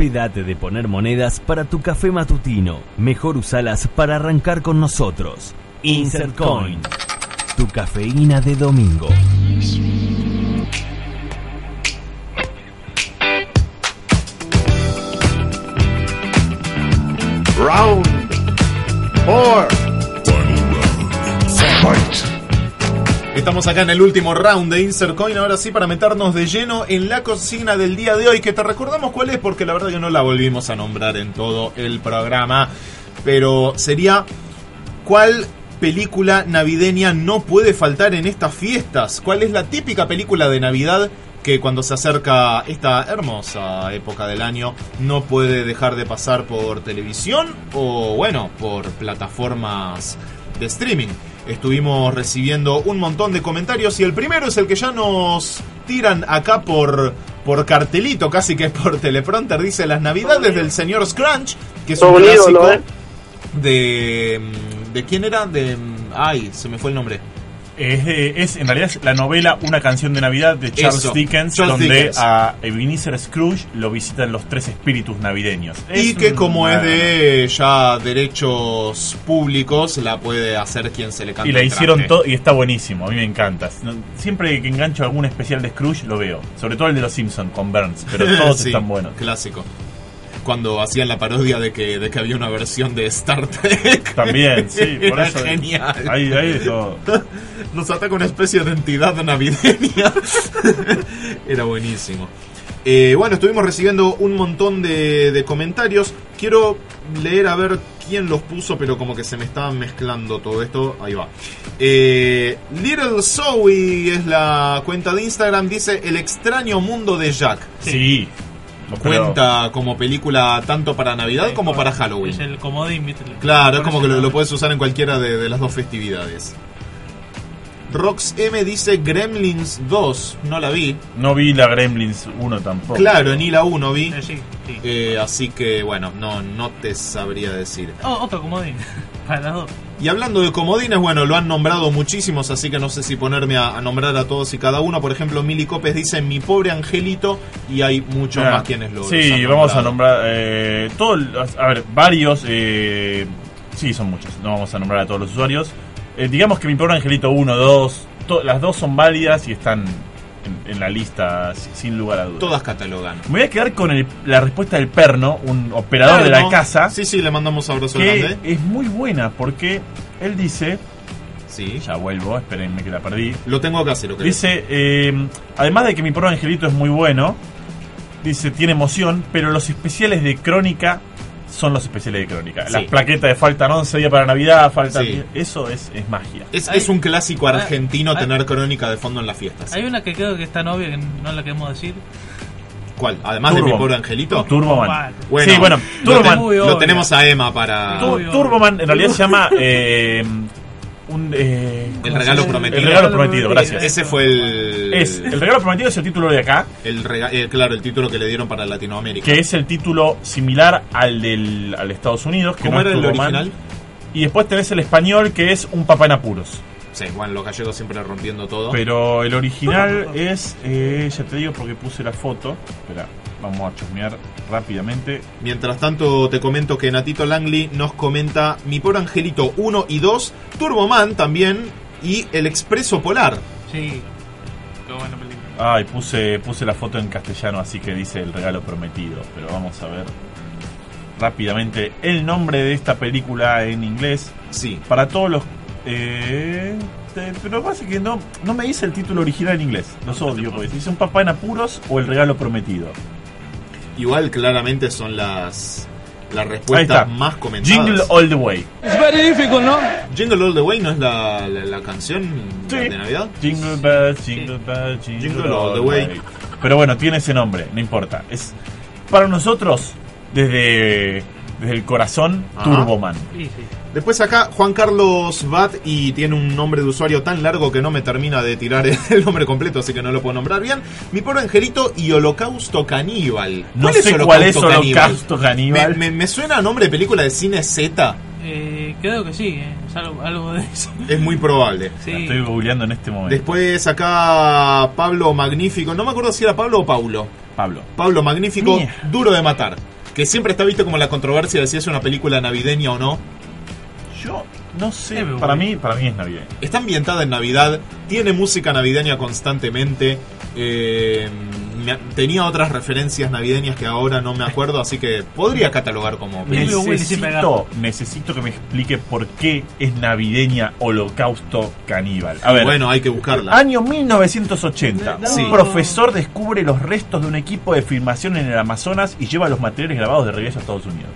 Olvídate de poner monedas para tu café matutino. Mejor usalas para arrancar con nosotros. Insert Coin, tu cafeína de domingo. Round 4. Estamos acá en el último round de Insert Coin, ahora sí para meternos de lleno en la cocina del día de hoy, que te recordamos cuál es, porque la verdad que no la volvimos a nombrar en todo el programa, pero sería ¿cuál película navideña no puede faltar en estas fiestas? ¿Cuál es la típica película de Navidad que cuando se acerca esta hermosa época del año no puede dejar de pasar por televisión o bueno, por plataformas de streaming? Estuvimos recibiendo un montón de comentarios y el primero es el que ya nos tiran acá por, por cartelito, casi que por teleprompter. Dice Las Navidades del señor Scrunch, que es un clásico ¿eh? de... ¿De quién era? De... Ay, se me fue el nombre. Es, de- es en realidad es la novela Una canción de Navidad de Charles Eso, Dickens, Charles donde Dickens. a Ebenezer Scrooge lo visitan los tres espíritus navideños. y Es que como una- es de ya derechos públicos, la puede hacer quien se le cante Y la hicieron todo y está buenísimo, a mí me encanta. Siempre que engancho algún especial de Scrooge lo veo, sobre todo el de los Simpsons con Burns, pero todos Sí, están buenos. Clásico. Cuando hacían la parodia de que, de que había una versión de Star Trek. También, sí, por Era eso. genial. Ahí, ahí todo. Nos ataca una especie de entidad navideña. Era buenísimo. Eh, bueno, estuvimos recibiendo un montón de, de comentarios. Quiero leer a ver quién los puso, pero como que se me estaba mezclando todo esto. Ahí va. Eh, Little Zoe es la cuenta de Instagram. Dice El extraño mundo de Jack. Sí. pero- Cuenta como película tanto para Navidad Sí, como para Es Halloween. el comodín. Claro, es como que lo, puedes usar en cualquiera de, de las dos festividades. Rox M dice Gremlins 2, no la vi. No vi la Gremlins 1 tampoco. Claro, ni la 1 vi. Eh, sí, sí. Eh, así que bueno, no, no te sabría decir. Oh, otro comodín. Para las dos. Y hablando de comodines, bueno, lo han nombrado muchísimos, así que no sé si ponerme a, a nombrar a todos y cada uno. Por ejemplo, Mili Copes dice Mi pobre angelito y hay muchos Mira, más quienes lo Sí, han vamos a nombrar. Eh, todo, a ver, varios. Eh, sí, son muchos. No vamos a nombrar a todos los usuarios. Eh, digamos que mi pobre angelito 1, 2. to- las dos son válidas y están en, en la lista si- sin lugar a dudas. Todas catalogan. Me voy a quedar con el- la respuesta del perno, un operador de la casa, Sí, sí, le mandamos abrazo que grande. es muy buena porque él dice. Sí. Ya vuelvo, espérenme que la perdí. Lo tengo acá, si lo querés. Dice, eh, además de que mi pobre angelito es muy bueno, dice, tiene emoción, pero los especiales de crónica son los especiales de crónica. Sí. Las plaquetas de faltan 11 días para Navidad, faltan... Sí. Eso es, es magia. Es, Hay- es un clásico argentino hay- tener crónica de fondo en las fiestas. Hay una que creo que está novia, que no la queremos decir. ¿Cuál? Además de mi pobre angelito. Turboman. Bueno, sí, bueno, lo, Turboman. ten- lo obvio. tenemos a Emma para. Turboman en realidad se llama... eh, un, eh, El ¿cómo regalo prometido. El regalo prometido, gracias. Ese fue el, Es, el regalo prometido es el título de acá, el rega- eh, claro, el título que le dieron para Latinoamérica. que es el título similar al del al Estados Unidos. Que ¿Cómo no era el original? Y después tenés el español, que es un papá en apuros. Sí, bueno, los gallegos siempre rompiendo todo. Pero el original es, eh, ya te digo porque puse la foto. Espera, vamos a chusmear rápidamente. Mientras tanto, te comento que Natito Langley nos comenta Mi pobre angelito 1 y 2, Turboman también y El Expreso Polar. Sí. Qué buena película. Ay, puse, puse la foto en castellano, así que dice el regalo prometido. Pero vamos a ver rápidamente el nombre de esta película en inglés. Sí, Para todos los... eh, te- pero lo que pasa es que no, no me dice el título original en inglés. Los odio, pues. Dice un papá en apuros o el regalo prometido. Igual claramente son las, las respuestas más comentadas. Jingle All the Way. Jingle All the Way no es la, la, la canción Sí. de Navidad. Jingle bells, jingle bells, jingle, Jingle all all the the way. way. Pero bueno, tiene ese nombre, no importa. Es para nosotros desde desde el corazón Ajá. Turboman. Sí, sí. Después acá Juan Carlos Bat y tiene un nombre de usuario tan largo que no me termina de tirar el nombre completo, así que no lo puedo nombrar bien. Mi pobre angelito y Holocausto Caníbal. No sé cuál es Holocausto Caníbal. Me, me- me suena a nombre de película de cine Z. Eh, creo que sí, eh, es algo, algo de eso. Es muy probable. Sí. La estoy googleando en este momento. Después acá Pablo Magnífico. No me acuerdo si era Pablo o Paulo. Pablo. Pablo, magnífico, Mía. duro de matar. Que siempre está visto como la controversia de si es una película navideña o no. Yo no sé, para mí, para mí es Navidad. Está ambientada en Navidad, tiene música navideña constantemente. eh, me- tenía otras referencias navideñas que ahora no me acuerdo, así que podría catalogar como Necesito, necesito que me explique por qué es navideña Holocausto Caníbal. A ver, Bueno, hay que buscarla. Año 1980. No. Un profesor descubre los restos de un equipo de filmación en el Amazonas y lleva los materiales grabados de regreso a Estados Unidos.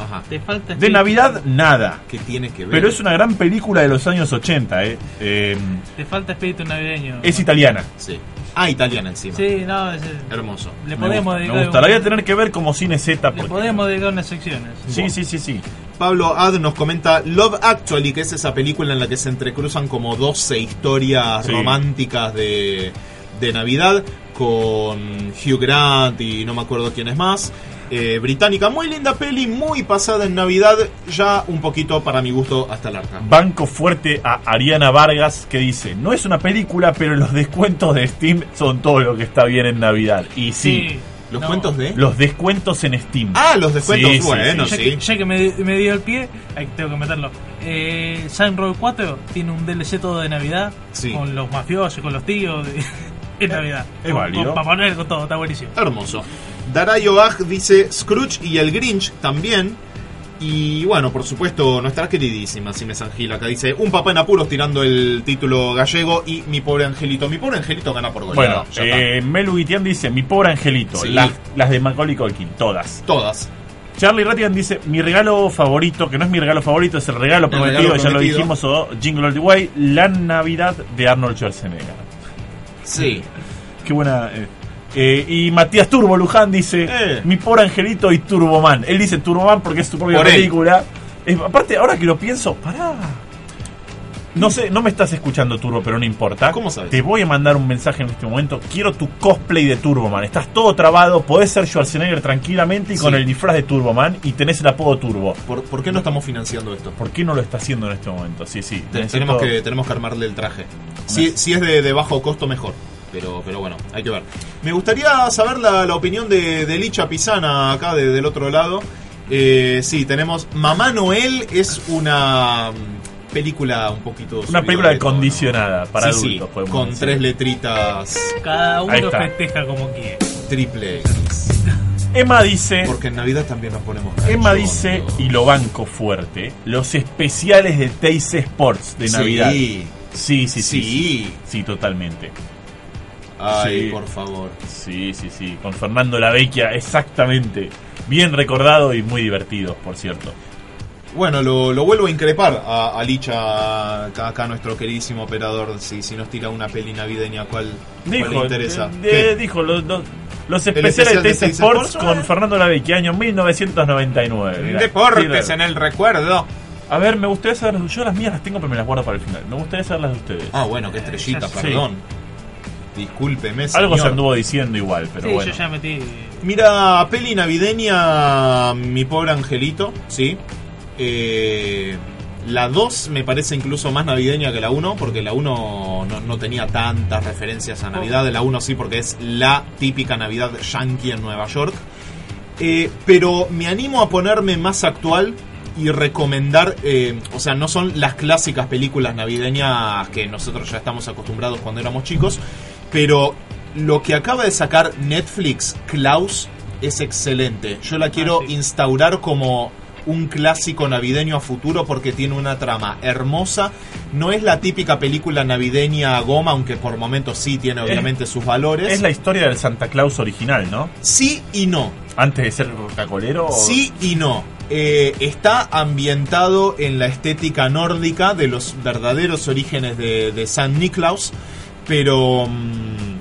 Ajá. Te falta De espíritu- Navidad, nada. ¿Qué tiene que ver? Pero es una gran película de los años 80, ¿eh? Eh, Te falta espíritu navideño. es italiana. Sí. Ah, italiana encima. Sí, no, es- Hermoso. le Me podemos gusta, dedicar. me gusta. La voy a tener que ver como cine Z. Le porque- podemos dedicar unas secciones. Sí, sí, sí, sí. Pablo Ad nos comenta Love Actually, que es esa película en la que se entrecruzan como 12 historias Sí. románticas de, de Navidad con Hugh Grant y no me acuerdo quién es más. Eh, británica, muy linda peli, muy pasada en Navidad, ya un poquito para mi gusto hasta larga. Banco fuerte a Ariana Vargas que dice, no es una película, pero los descuentos de Steam son todo lo que está bien en Navidad. Y sí, ¿Los no. cuentos de? los descuentos en Steam. Ah, los descuentos, Sí, sí, bueno, Ya sí. que, ya que me, me dio el pie, tengo que meterlo. Eh, Saint Row 4 tiene un DLC todo de Navidad Sí. con los mafiosos, con los tíos. de- en Navidad. es Con- válido. Con Papá Noel, con todo, está buenísimo. Hermoso. Darayo Bach dice Scrooge y el Grinch también. Y bueno, por supuesto, nuestra queridísima Cime Sangil acá dice Un papá en apuros tirando el título gallego y mi pobre angelito. Mi pobre angelito gana por goleada. Bueno, eh, Melu Guitián dice, mi pobre angelito, Sí. las, las de Macaulay Culkin, todas. Todas. Charlie Rattigan dice, mi regalo favorito, que no es mi regalo favorito, es el regalo El prometido, regalo ya lo dijimos, o Jingle All The Way, la Navidad de Arnold Schwarzenegger. Sí. Qué buena... eh. Eh, y Matías Turbo Luján dice, Eh. mi pobre angelito y Turboman. Él dice Turboman porque es su propia Por película. Aparte, ahora que lo pienso, pará. No sé, no me estás escuchando Turbo, pero no importa. ¿Cómo sabes? Te voy a mandar un mensaje en este momento. Quiero tu cosplay de Turboman. Estás todo trabado, podés ser Schwarzenegger tranquilamente y con el disfraz de Turboman y tenés el apodo Turbo. ¿Por, por qué no estamos financiando esto? ¿Por qué no lo está haciendo en este momento? Sí, sí. Te- necesito- tenemos, que, tenemos que armarle el traje. Si, si es de, de bajo costo, mejor. Pero, pero bueno, hay que ver. Me gustaría saber la, la opinión de, de Licha Pisana acá de- del otro lado. Eh, sí, tenemos Mamá Noel es una mm, película un poquito... Una película de tono. acondicionada para Sí, adultos, sí, podemos con decir. tres letritas Cada uno festeja como quiere. triple X. Emma dice... Porque en Navidad también nos ponemos... Emma dice, y lo banco fuerte, los especiales de Teis Sports de Navidad. Sí, Sí, sí, sí. Sí, sí. sí, totalmente. Ay, Sí. por favor. Sí, sí, sí. Con Fernando Lavecchia, exactamente. Bien recordado y muy divertido, por cierto. Bueno, lo, lo vuelvo a increpar a, a Licha, acá, acá nuestro queridísimo operador, si, si nos tira una peli navideña, ¿cuál, cuál le Dijo, interesa? de- ¿Qué? de- dijo los, los- los especial especiales de Sports Sports, con eh. Fernando Lavecchia, año 1999. mirá. Deportes Sí, en el recuerdo. A ver, me gustaría saber, yo las mías las tengo pero me las guardo para el final. Me gustaría saber las de ustedes. Ah, bueno, qué estrellita, Sí. perdón. Discúlpeme, Algo se señor. anduvo diciendo igual, pero sí, bueno. yo ya metí. Mira, peli navideña, mi pobre angelito, ¿sí? Eh, la 2 me parece incluso más navideña que la 1, porque la 1 no, no tenía tantas referencias a Navidad. La 1 sí, porque es la típica Navidad yankee en Nueva York. Eh, pero me animo a ponerme más actual y recomendar, eh, o sea, no son las clásicas películas navideñas que nosotros ya estamos acostumbrados cuando éramos chicos, pero lo que acaba de sacar Netflix, Klaus, es excelente. Yo la quiero Ah, sí. instaurar como un clásico navideño a futuro porque tiene una trama hermosa. No es la típica película navideña a goma, aunque por momentos sí tiene obviamente sus valores. Es la historia del Santa Claus original, ¿no? Sí y no. Antes de ser rocacolero. o- Sí y no. Eh, está ambientado en la estética nórdica de los verdaderos orígenes de, de San Niklaus, pero mm,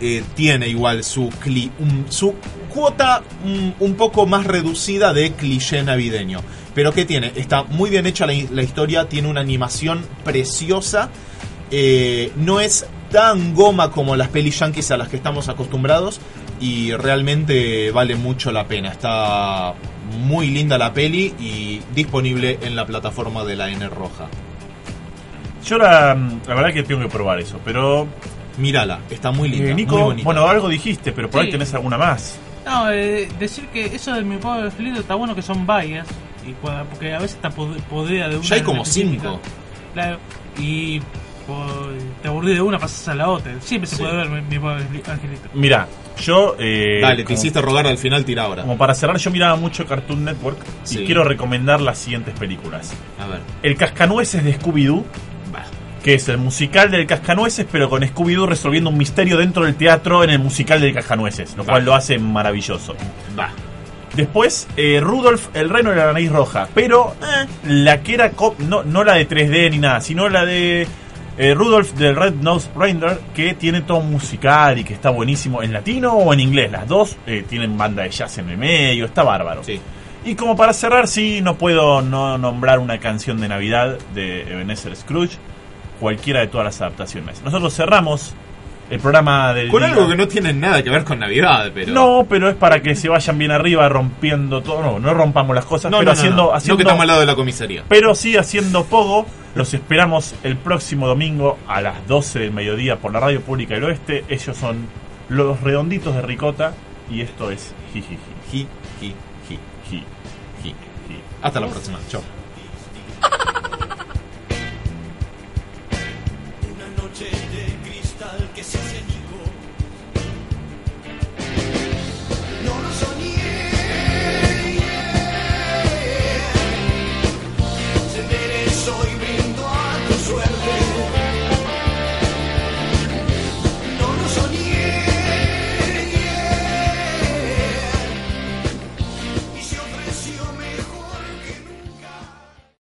eh, tiene igual su, su cuota mm, un poco más reducida de cliché navideño. Pero ¿qué tiene? Está muy bien hecha la, la historia, tiene una animación preciosa. eh, no es tan goma como las pelis yankees a las que estamos acostumbrados y realmente vale mucho la pena. Está muy linda la peli y disponible en la plataforma de la N Roja. Yo la, la verdad que tengo que probar eso, pero Mírala, está muy linda. Eh, Nico, muy bonita. bueno, algo dijiste, pero por ahí tenés alguna más. No, eh, decir que eso de mi pobre angelito está bueno que son bias. Y cua- porque a veces está pod- podrida de una. Ya hay como cinco. Claro, y te aburrí de una, pasas a la otra. Siempre se Sí. puede ver mi, mi pobre angelito. Mira, yo. eh, Dale, te hiciste rogar al final, tira ahora. Como para cerrar, yo miraba mucho Cartoon Network Sí. y quiero recomendar las siguientes películas. A ver. El Cascanueces de Scooby-Doo. Que es el musical del Cascanueces, pero con Scooby-Doo resolviendo un misterio dentro del teatro en el musical del Cascanueces, lo Va. cual lo hace maravilloso. Va. Después, eh, Rudolf, el reino de la nariz roja, pero eh, la que era, cop- no, no la de 3D ni nada, sino la de eh, Rudolf del Red Nose Reindeer, que tiene todo musical y que está buenísimo en latino o en inglés. Las dos eh, tienen banda de jazz en el medio, está bárbaro. Sí. Y como para cerrar, sí, no puedo no nombrar una canción de Navidad de Ebenezer Scrooge, cualquiera de todas las adaptaciones. Nosotros cerramos el programa del Con día. algo que no tiene nada que ver con Navidad, pero. No, pero es para que se vayan bien arriba rompiendo todo. No, no rompamos las cosas, no, pero no, haciendo, no. haciendo que estamos al lado de la comisaría. pero sí haciendo poco. Los esperamos el próximo domingo a las 12 del mediodía por la Radio Pública del Oeste. Ellos son los redonditos de Ricota y esto es Jijiji. Ji, ji, ji, Ji, ji. ji. Hasta la próxima. Chao.